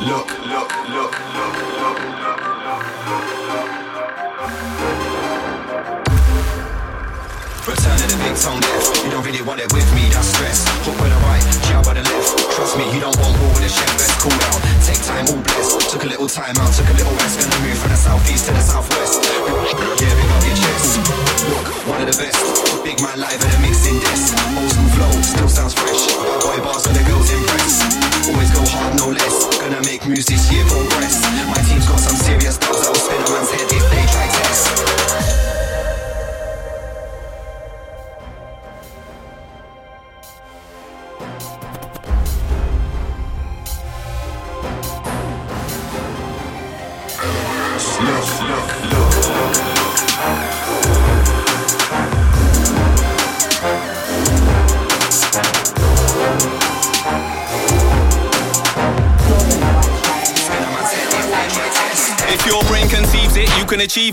look, look, look, look, to tone death. You don't really want it with me, that's stress. Hook with the right, jab by the left. Trust me, you don't want war with the chef. Let's cool down. Take time, all blessed. Took a little time out, took a little rest. Gonna move from the southeast to the southwest. Yeah, big up your chest. Look, one of the best. Big man live at a mixing desk. Old school flow, still sounds fresh. Boy bars and the girls impress. Always go hard, no less. Gonna make moves this year, progress. My team's got some serious dogs. I'll spin a man's head if they try test.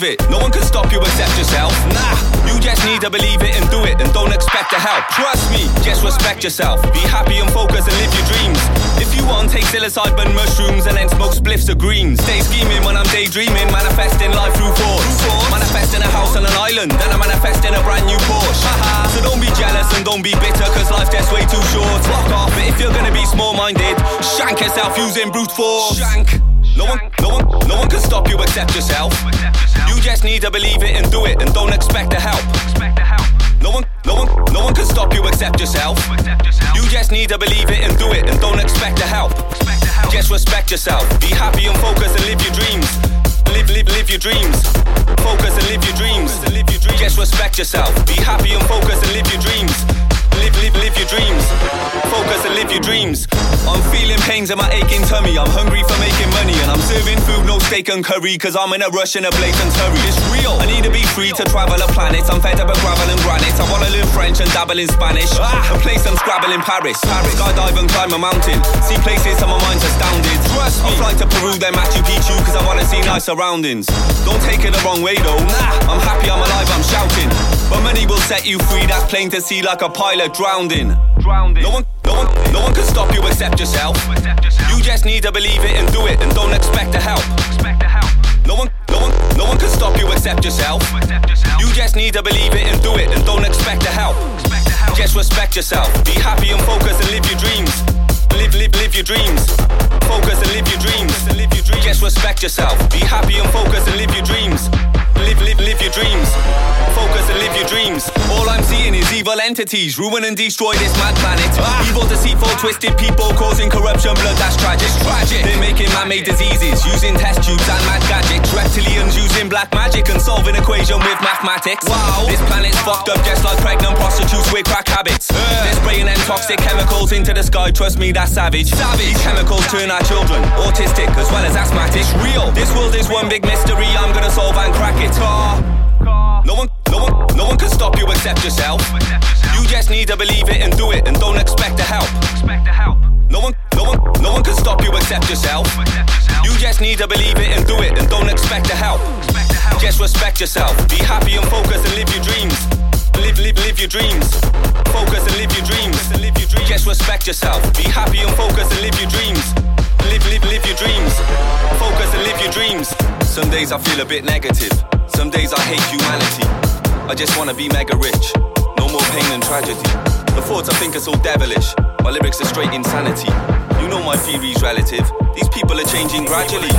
It. No one can stop you except yourself. Nah, you just need to believe it and do it and don't expect the help. Trust me, just respect yourself. Be happy and focus and live your dreams. If you want, take psilocybin mushrooms and then smoke spliffs of greens. Stay scheming when I'm daydreaming, manifesting life through thoughts. Manifesting a house on an island, then I'm manifesting a brand new Porsche. so don't be jealous and don't be bitter, cause life's just way too short. Fuck off, but if you're gonna be small minded, shank yourself using brute force. Shank. No one, no one, no one can stop you except yourself. You just need to believe it and do it, and don't expect the help. No one, no one, no one can stop you except yourself. You just need to believe it and do it, and don't expect the help. Just respect yourself. Be happy and focus and live your dreams. Live, live, live your dreams. Focus and live your dreams. Just respect yourself. Be happy and focus and live your dreams. Live, live, live your dreams. Focus and live your dreams. I'm feeling pains in my aching tummy. I'm hungry for making money. And I'm serving food, no steak and curry. Cause I'm in a rush and a blatant hurry. It's real. I need to be free to travel a planet. I'm fed up with gravel and granite. I wanna learn French and dabble in Spanish. Ah, and play some Scrabble in Paris. Paris. Skydive and climb a mountain. See places and my mind's astounded. Trust me. I'll fly to Peru, then Machu Picchu. Cause I wanna see nice surroundings. Don't take it the wrong way though. Nah, I'm happy I'm alive, I'm shouting. But money will set you free. That's plain to see like a pilot drowning. Drowning. No one, no one, no one can stop you except yourself. You just need to believe it and do it, and don't expect the help. No one, no one, no one can stop you except yourself. You just need to believe it and do it, and don't expect the help. Just respect yourself. Be happy and focus and live your dreams. Live, live, live your dreams. Focus and live your dreams. Just respect yourself. Be happy and focus and live your dreams. Live, live, live your dreams. Focus and live your dreams. All I'm seeing is evil entities ruin and destroy this mad planet. Ah. Evil, deceitful, twisted people causing corruption, blood that's tragic. Tragic. They're making man-made diseases using test tubes and mad gadgets. Reptilians using black magic and solving equation with mathematics. Wow, this planet's fucked up just like pregnant prostitutes with crack habits. Uh. They're spraying them toxic chemicals into the sky. Trust me, that's savage. Savage. These chemicals turn our children autistic as well as asthmatic. It's real. This world is one big mystery. I'm gonna solve and crack it. No one, no one, no one can stop you except yourself. You just need to believe it and do it, and don't expect the help. No one, no one, no one can stop you except yourself. You just need to believe it and do it, and don't expect the help. Just respect yourself. Be happy and focus and live your dreams. Live, live, live your dreams. Focus and live your dreams. Just respect yourself. Be happy and focus and live your dreams. Live, live, live your dreams. Focus and live your dreams. Some days I feel a bit negative. Some days I hate humanity. I just wanna be mega rich. No more pain and tragedy. The thoughts I think are so devilish. My lyrics are straight insanity. You know my theory's relative. These people are changing gradually.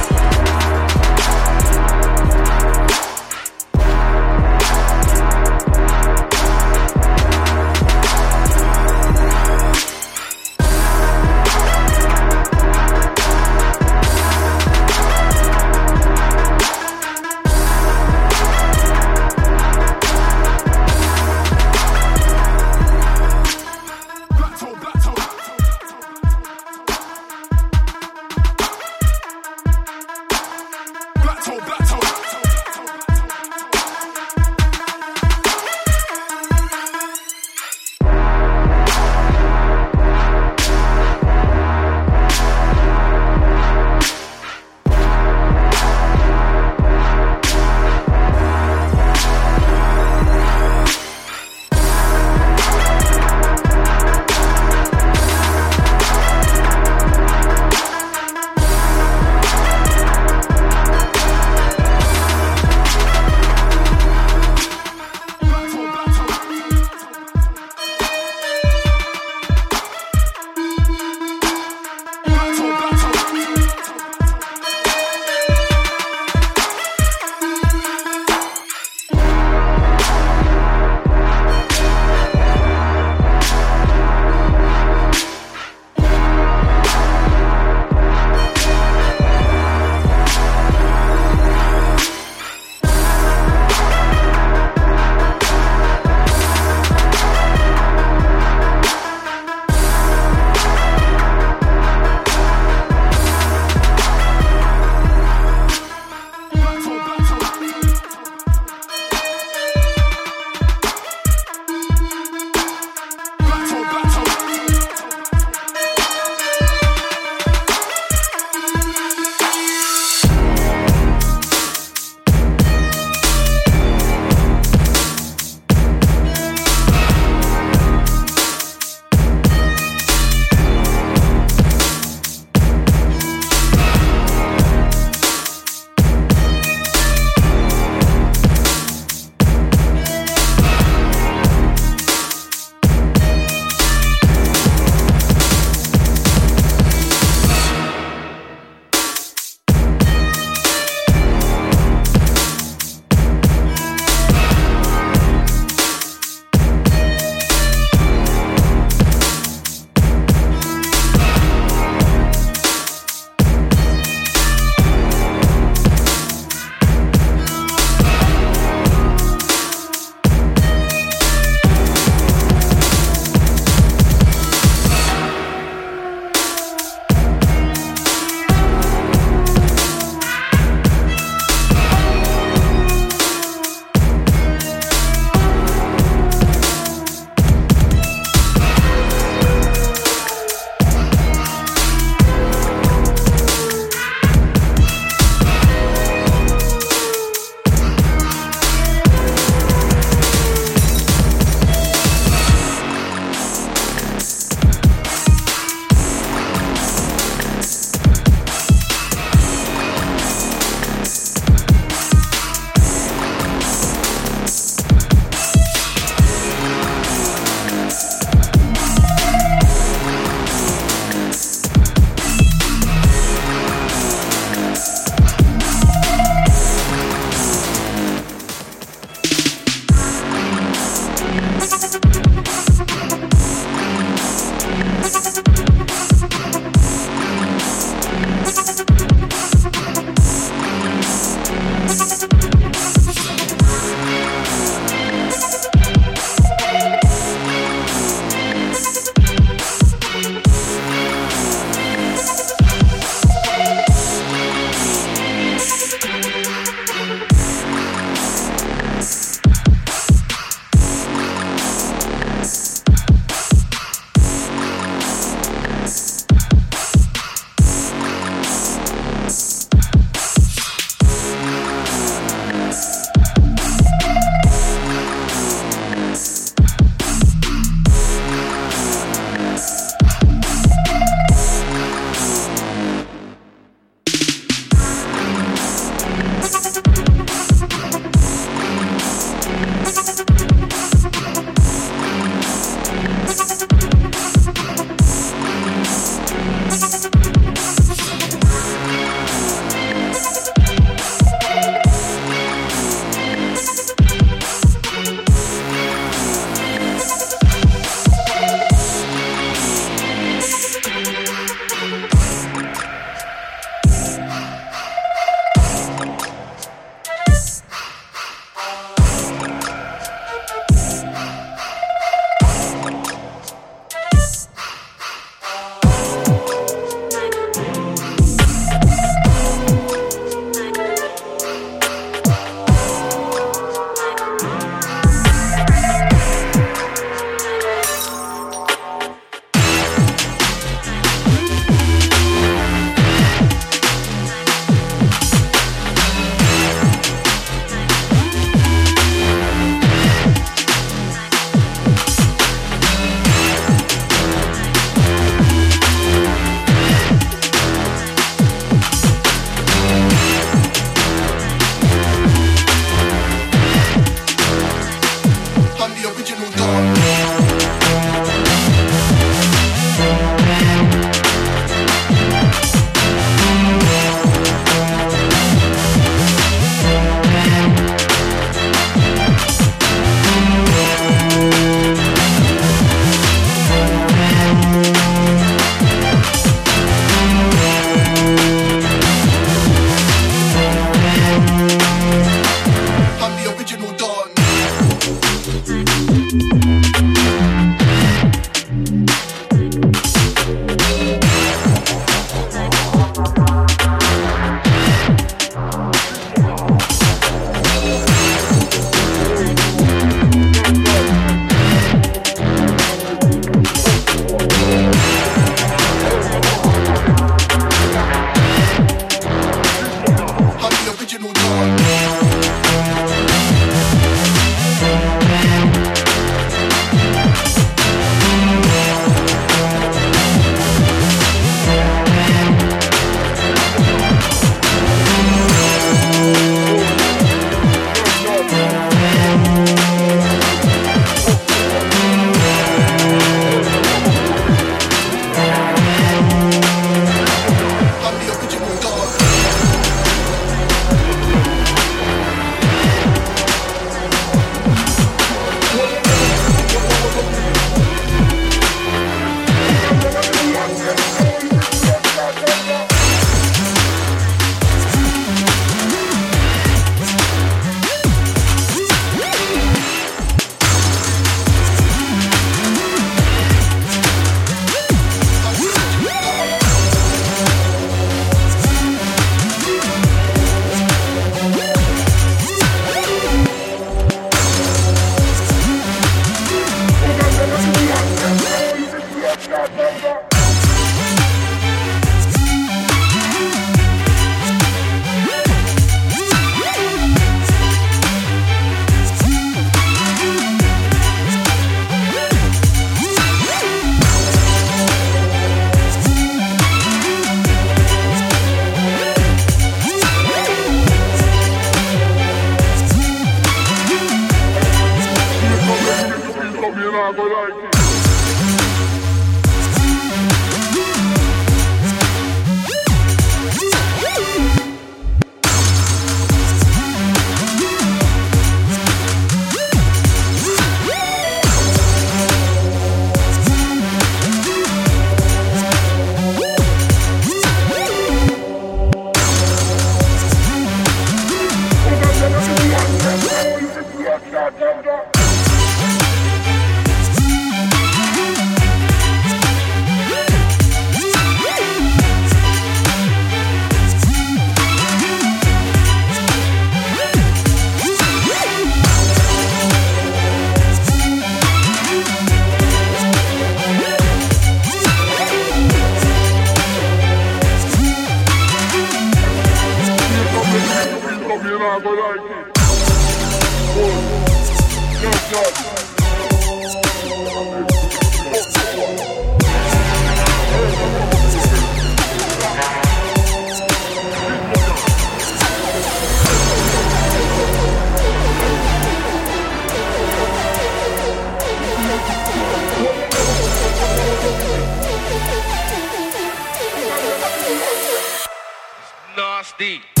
Steve.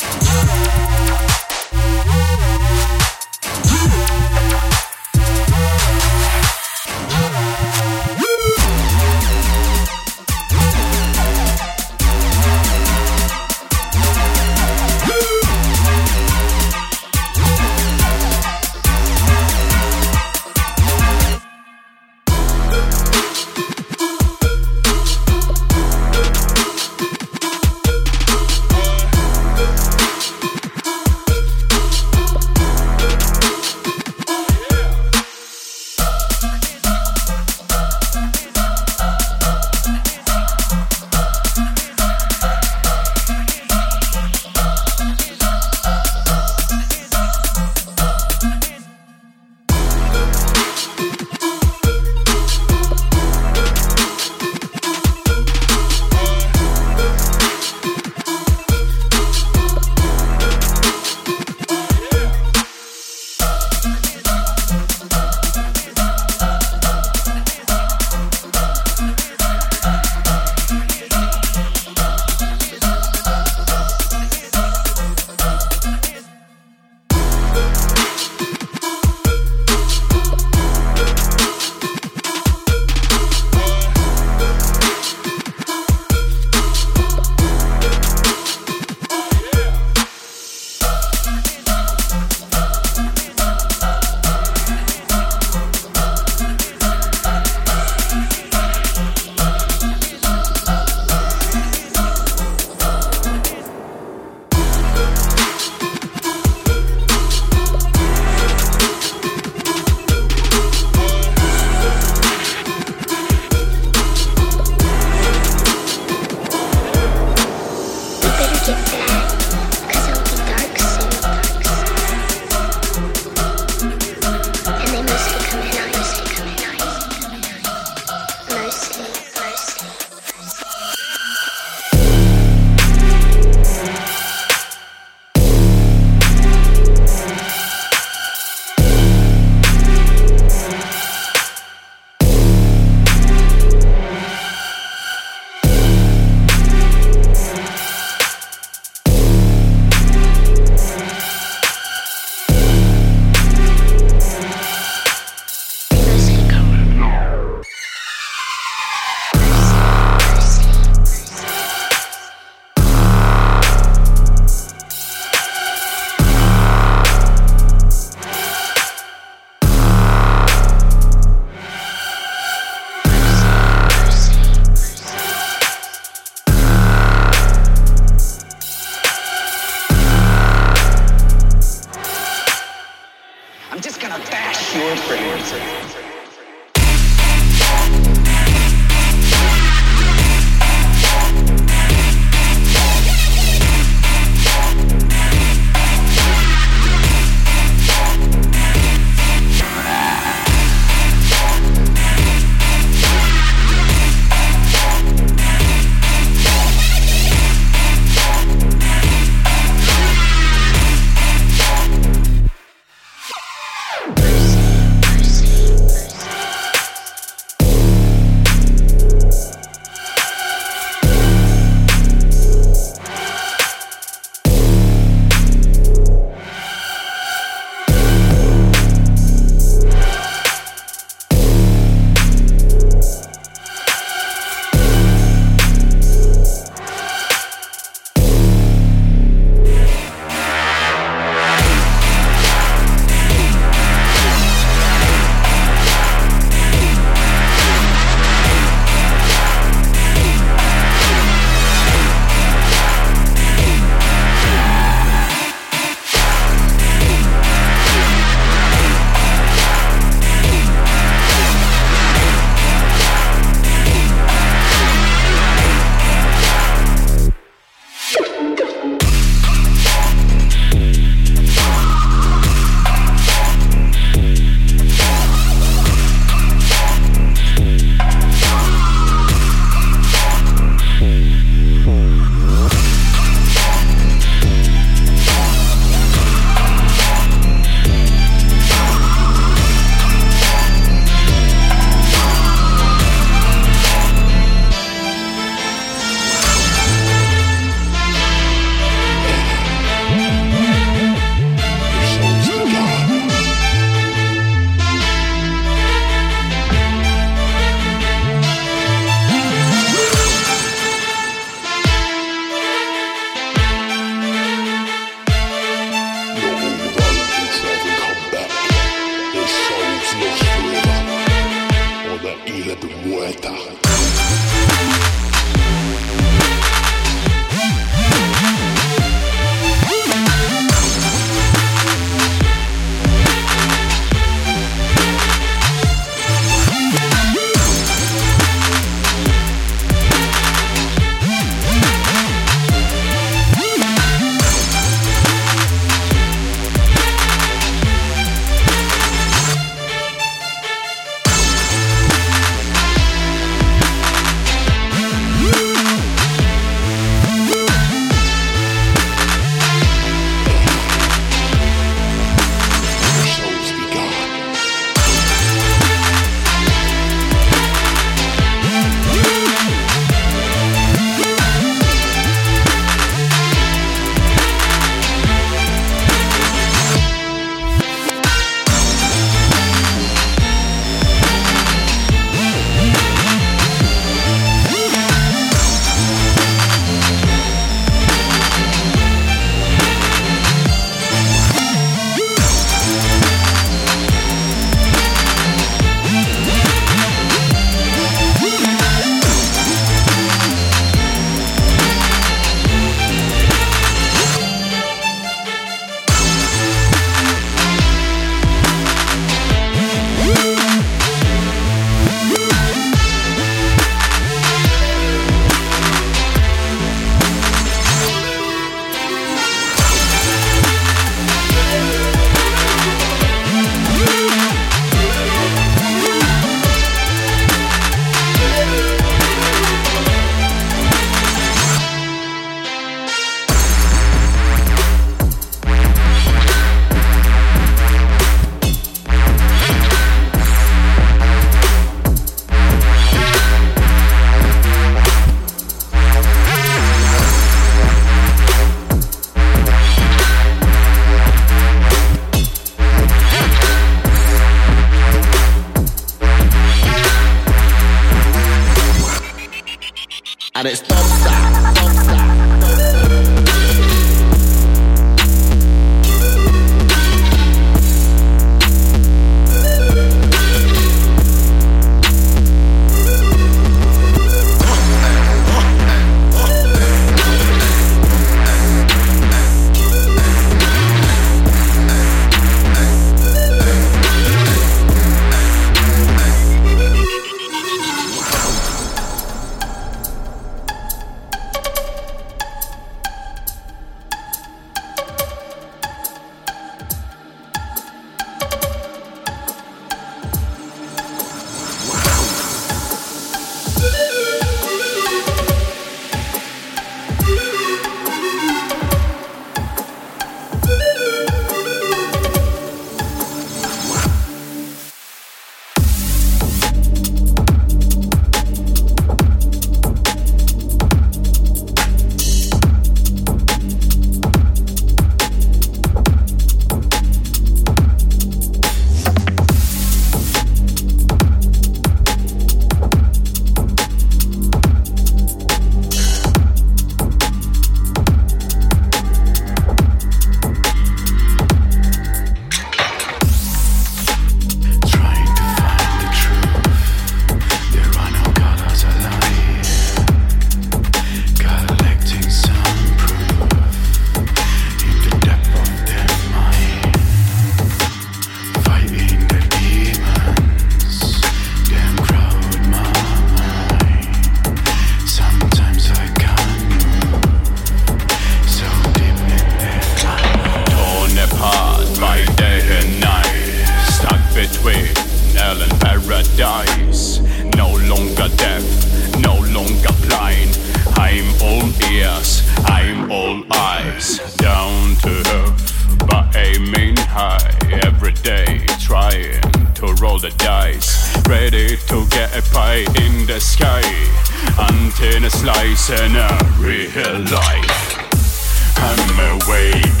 I'm awake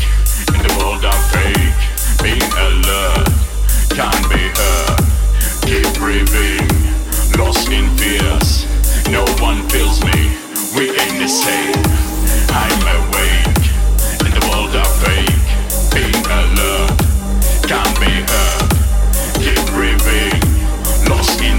in the world of fake. Being alert can be hurt. Keep breathing, lost in fears. No one feels me, we ain't the same. I'm awake in world of fake. Being alert can be hurt. Keep breathing, lost in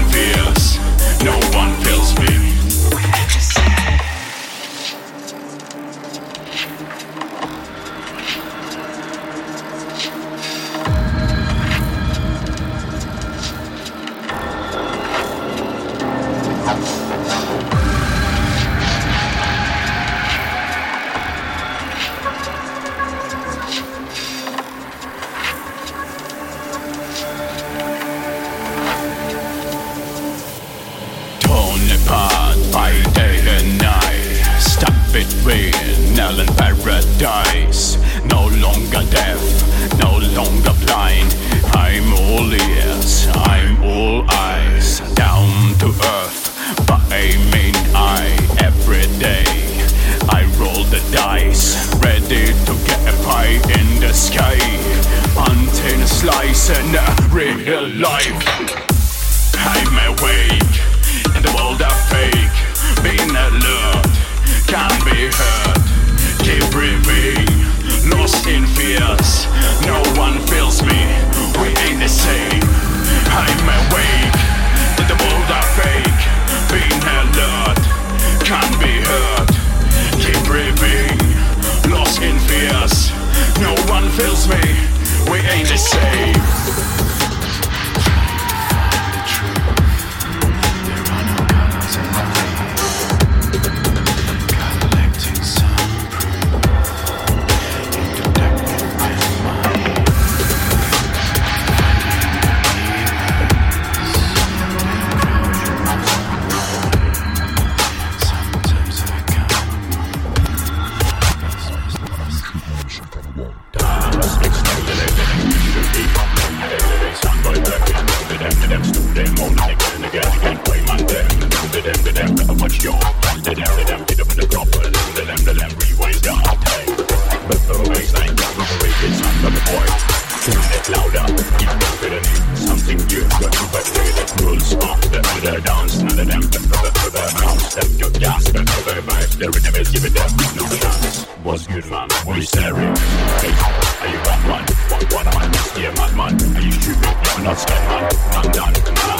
Yeah, spend the very vibes, the rhythm giving them no chance. What's good, man? What you staring? Hey, are you bad man? What, what am I next year, madman? Are you stupid? You're not scared, man. I'm done, nah, man.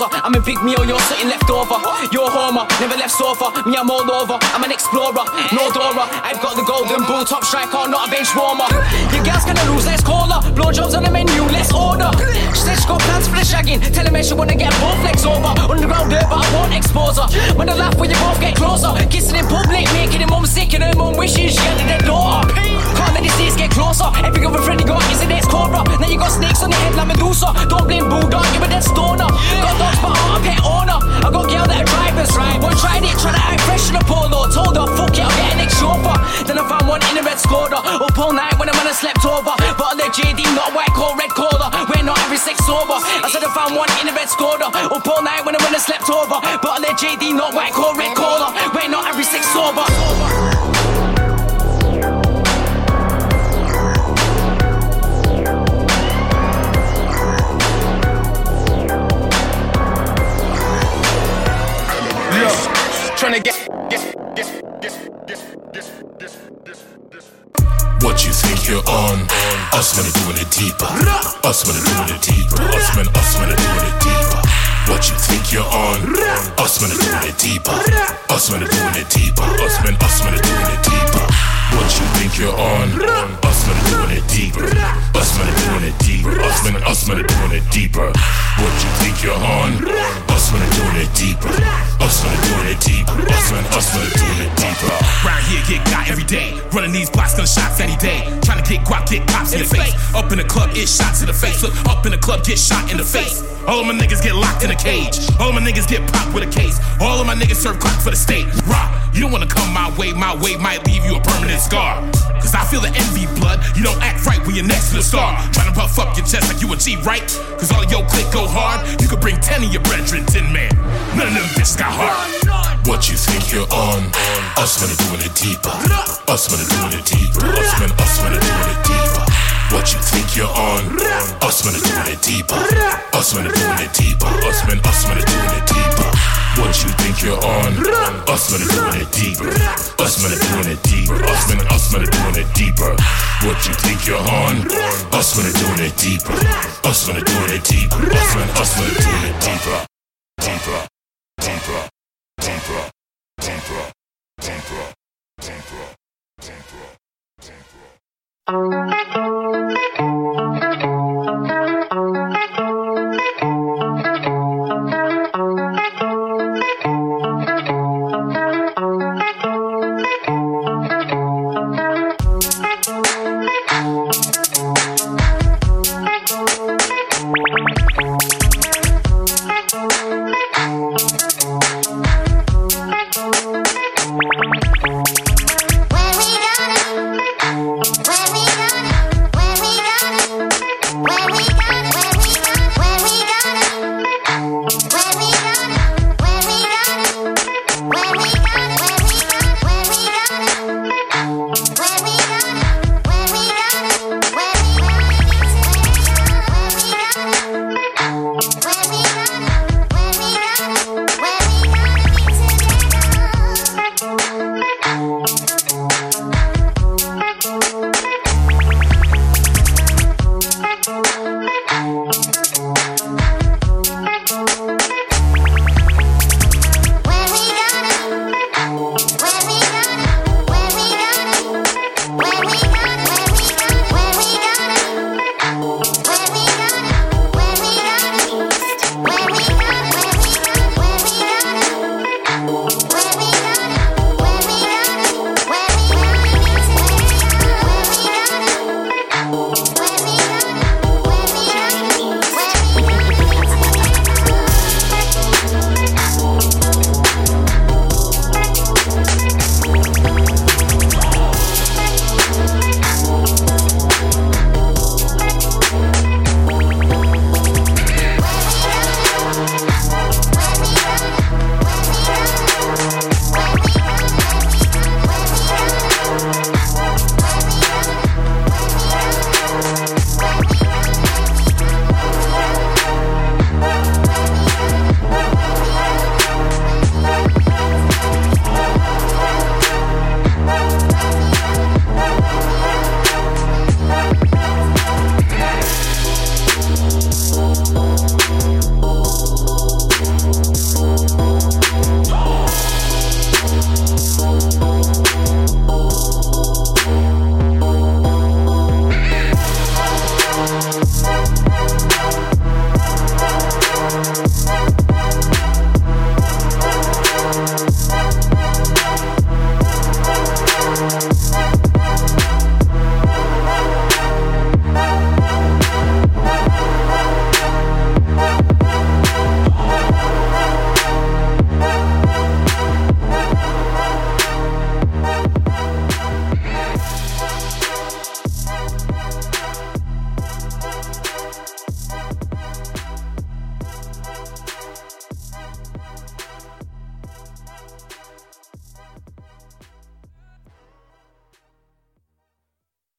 Corsa. I'm a big meal, you're sitting left over. You're homer, never left sofa. Me, I'm all over. I'm an explorer, no Dora. I've got the golden bull, top striker, not a bench warmer. Your girl's gonna lose, let's call her. Blowjobs on the menu, let's order. She said she got plans for the shagging. Tell me she wanna get both legs over. Underground dirt, but I won't expose her. When I laugh, when you both get closer. Kissing in public, making her mum sick, and her mum wishing she had a daughter. These days get closer. Every other friend you got is an ex-cobra. Now you got snakes on your head like Medusa. Don't blame Bulldog, you're a dead stoner. Got dogs, but I'm a pet owner. I got girl that are drivers. One tried it, tried to act fresh in a polo. Told her, fuck it, I'll get an ex chauffeur. Then I found one in a red Skoda. Up all night when I'm on a slept over. But the JD, not white coat, red collar. We're not every sex sober. I said I found one in a red Skoda. Up all night when I'm on a slept over. But the JD, not white coat, red collar. Us when doing it deeper. Us when doing it deeper. Us when, us when doing it deeper. What you think you're on? Us when doing it deeper. Us when doing it deeper. Us when, us when doing it deeper. What you think you're on? Us when doing it deeper. Us when doing it deeper. Us when, us when doing it deeper. What you think you're on? Us when doing it deeper. Us when doing it deeper. Us when, us when doing it deeper. Round here, get got every day. Running these blocks, gun shots any day. Trying to get guap, get pops in the face. Up in the club, get shots in the face. Look, up in the club, get shot in the face. All of my niggas get locked in a cage. All of my niggas get popped with a case. All of my niggas serve crack for the state. Rock, you don't wanna come my way. My way might leave you a permanent scar. Cause I feel the envy blood. You don't act right when you're next to the star. Trying to puff up your chest like you a G, right? Cause all your click go hard. You could bring 10 of your brethren, 10 man. None of them bitches got heart. What you think you're on? Us when doing it deeper. Us when doing it deeper. Us when, us when doing it deeper. What you think you're on? Us when doing it deeper. Us when doing it deeper. Us when, us when doing it deeper. What you think you're on? Us when doing it deeper. Us when doing it deeper. Us when, us when doing it deeper. What you think you're on? Us when doing it deeper. Us when doing it deeper. Us when, us when doing it deeper. Deeper. Deeper. Deeper. Deeper. Deeper. Deeper. Deeper. Thank you.